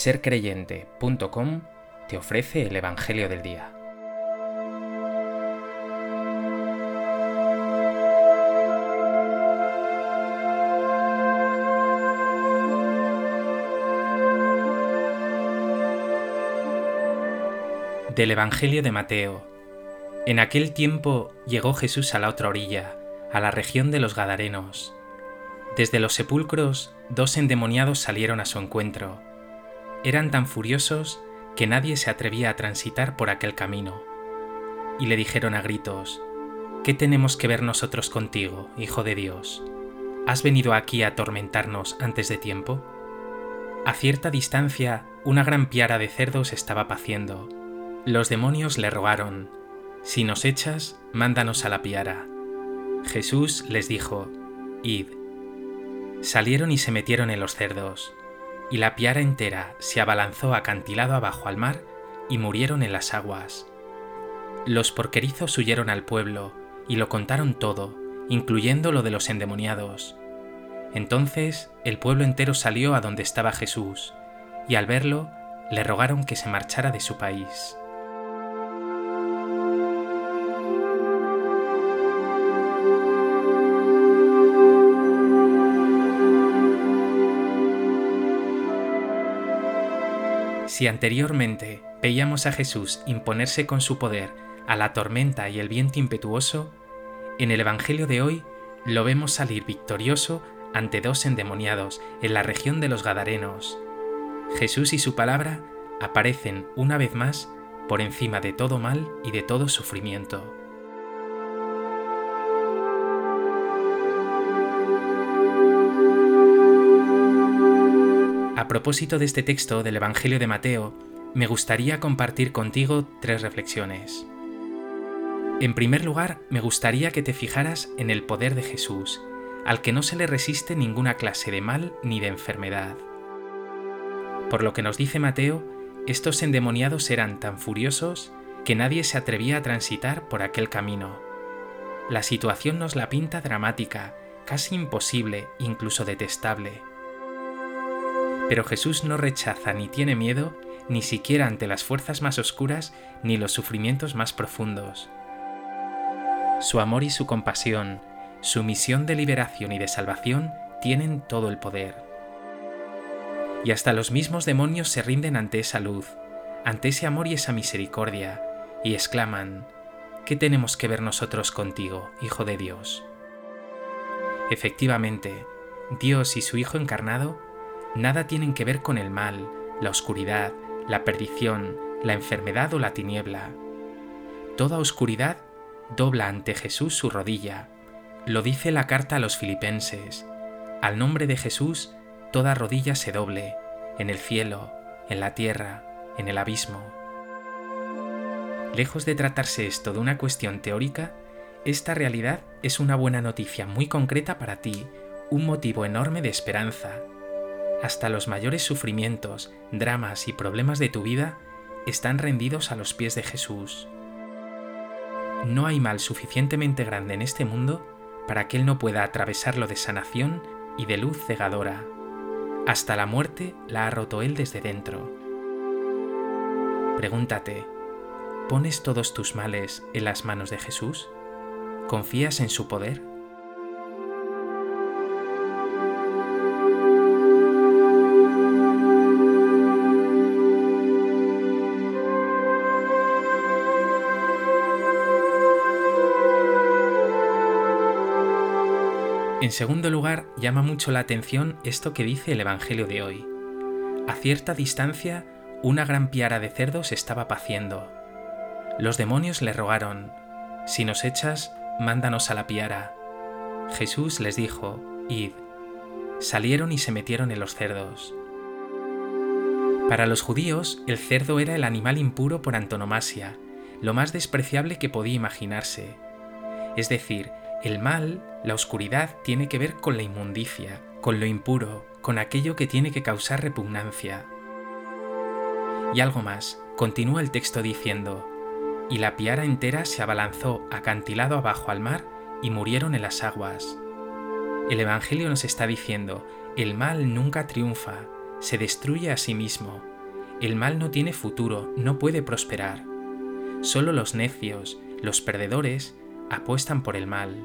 sercreyente.com te ofrece el Evangelio del Día. Del Evangelio de Mateo. En aquel tiempo llegó Jesús a la otra orilla, a la región de los Gadarenos. Desde los sepulcros, dos endemoniados salieron a su encuentro eran tan furiosos que nadie se atrevía a transitar por aquel camino. Y le dijeron a gritos, ¿Qué tenemos que ver nosotros contigo, Hijo de Dios? ¿Has venido aquí a atormentarnos antes de tiempo? A cierta distancia, una gran piara de cerdos estaba paciendo. Los demonios le rogaron, Si nos echas, mándanos a la piara. Jesús les dijo, Id. Salieron y se metieron en los cerdos y la piara entera se abalanzó acantilado abajo al mar y murieron en las aguas. Los porquerizos huyeron al pueblo y lo contaron todo, incluyendo lo de los endemoniados. Entonces el pueblo entero salió a donde estaba Jesús, y al verlo le rogaron que se marchara de su país. Si anteriormente veíamos a Jesús imponerse con su poder a la tormenta y el viento impetuoso, en el Evangelio de hoy lo vemos salir victorioso ante dos endemoniados en la región de los Gadarenos. Jesús y su palabra aparecen una vez más por encima de todo mal y de todo sufrimiento. A propósito de este texto del Evangelio de Mateo, me gustaría compartir contigo tres reflexiones. En primer lugar, me gustaría que te fijaras en el poder de Jesús, al que no se le resiste ninguna clase de mal ni de enfermedad. Por lo que nos dice Mateo, estos endemoniados eran tan furiosos que nadie se atrevía a transitar por aquel camino. La situación nos la pinta dramática, casi imposible, incluso detestable. Pero Jesús no rechaza ni tiene miedo ni siquiera ante las fuerzas más oscuras ni los sufrimientos más profundos. Su amor y su compasión, su misión de liberación y de salvación tienen todo el poder. Y hasta los mismos demonios se rinden ante esa luz, ante ese amor y esa misericordia, y exclaman, ¿qué tenemos que ver nosotros contigo, Hijo de Dios? Efectivamente, Dios y su Hijo encarnado nada tienen que ver con el mal, la oscuridad, la perdición, la enfermedad o la tiniebla. Toda oscuridad dobla ante Jesús su rodilla. Lo dice la carta a los filipenses. Al nombre de Jesús, toda rodilla se doble, en el cielo, en la tierra, en el abismo. Lejos de tratarse esto de una cuestión teórica, esta realidad es una buena noticia muy concreta para ti, un motivo enorme de esperanza, hasta los mayores sufrimientos, dramas y problemas de tu vida están rendidos a los pies de Jesús. No hay mal suficientemente grande en este mundo para que Él no pueda atravesarlo de sanación y de luz cegadora. Hasta la muerte la ha roto Él desde dentro. Pregúntate, ¿pones todos tus males en las manos de Jesús? ¿Confías en su poder? En segundo lugar, llama mucho la atención esto que dice el Evangelio de hoy. A cierta distancia, una gran piara de cerdos estaba paciendo. Los demonios le rogaron, Si nos echas, mándanos a la piara. Jesús les dijo, Id. Salieron y se metieron en los cerdos. Para los judíos, el cerdo era el animal impuro por antonomasia, lo más despreciable que podía imaginarse. Es decir, el mal, la oscuridad, tiene que ver con la inmundicia, con lo impuro, con aquello que tiene que causar repugnancia. Y algo más, continúa el texto diciendo, y la piara entera se abalanzó acantilado abajo al mar y murieron en las aguas. El Evangelio nos está diciendo, el mal nunca triunfa, se destruye a sí mismo, El mal no tiene futuro, no puede prosperar. Solo los necios, los perdedores, apuestan por el mal,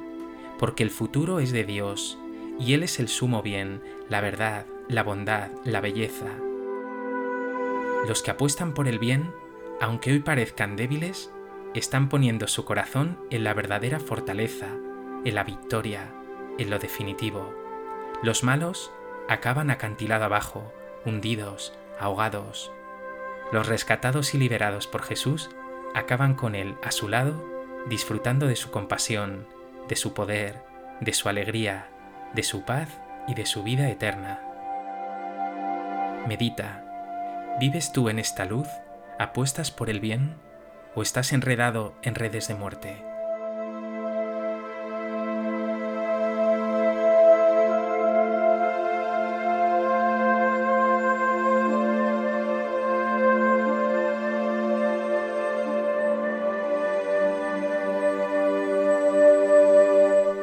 porque el futuro es de Dios, y Él es el sumo bien, la verdad, la bondad, la belleza. Los que apuestan por el bien, aunque hoy parezcan débiles, están poniendo su corazón en la verdadera fortaleza, en la victoria, en lo definitivo. Los malos acaban acantilado abajo, hundidos, ahogados. Los rescatados y liberados por Jesús acaban con Él a su lado, disfrutando de su compasión, de su poder, de su alegría, de su paz y de su vida eterna. Medita. ¿Vives tú en esta luz? ¿Apuestas por el bien? ¿O estás enredado en redes de muerte?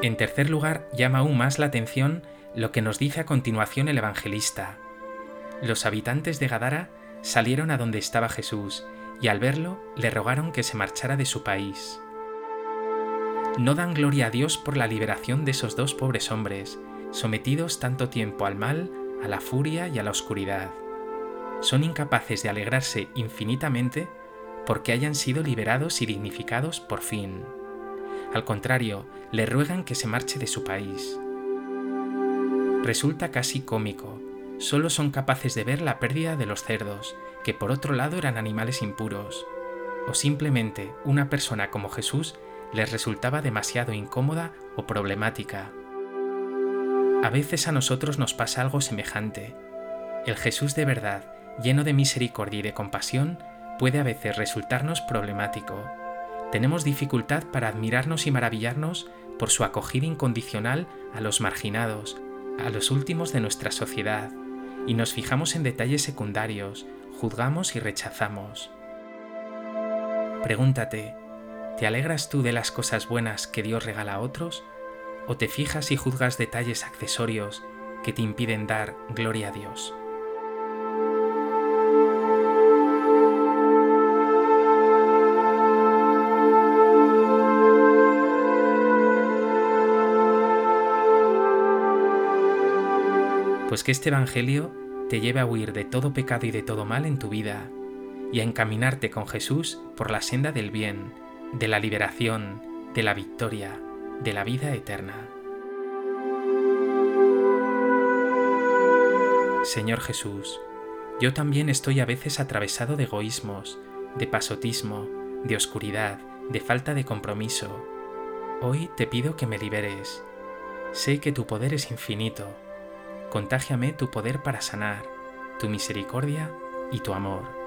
En tercer lugar, llama aún más la atención lo que nos dice a continuación el evangelista. Los habitantes de Gadara salieron a donde estaba Jesús y al verlo le rogaron que se marchara de su país. No dan gloria a Dios por la liberación de esos dos pobres hombres, sometidos tanto tiempo al mal, a la furia y a la oscuridad. Son incapaces de alegrarse infinitamente porque hayan sido liberados y dignificados por fin. Al contrario, le ruegan que se marche de su país. Resulta casi cómico. Solo son capaces de ver la pérdida de los cerdos, que por otro lado eran animales impuros. O simplemente una persona como Jesús les resultaba demasiado incómoda o problemática. A veces a nosotros nos pasa algo semejante. El Jesús de verdad, lleno de misericordia y de compasión, puede a veces resultarnos problemático tenemos dificultad para admirarnos y maravillarnos por su acogida incondicional a los marginados, a los últimos de nuestra sociedad, y nos fijamos en detalles secundarios, juzgamos y rechazamos. Pregúntate, ¿te alegras tú de las cosas buenas que Dios regala a otros? ¿O te fijas y juzgas detalles accesorios que te impiden dar gloria a Dios? Pues que este Evangelio te lleve a huir de todo pecado y de todo mal en tu vida, y a encaminarte con Jesús por la senda del bien, de la liberación, de la victoria, de la vida eterna. Señor Jesús, yo también estoy a veces atravesado de egoísmos, de pasotismo, de oscuridad, de falta de compromiso. Hoy te pido que me liberes. Sé que tu poder es infinito Contágiame tu poder para sanar, tu misericordia y tu amor.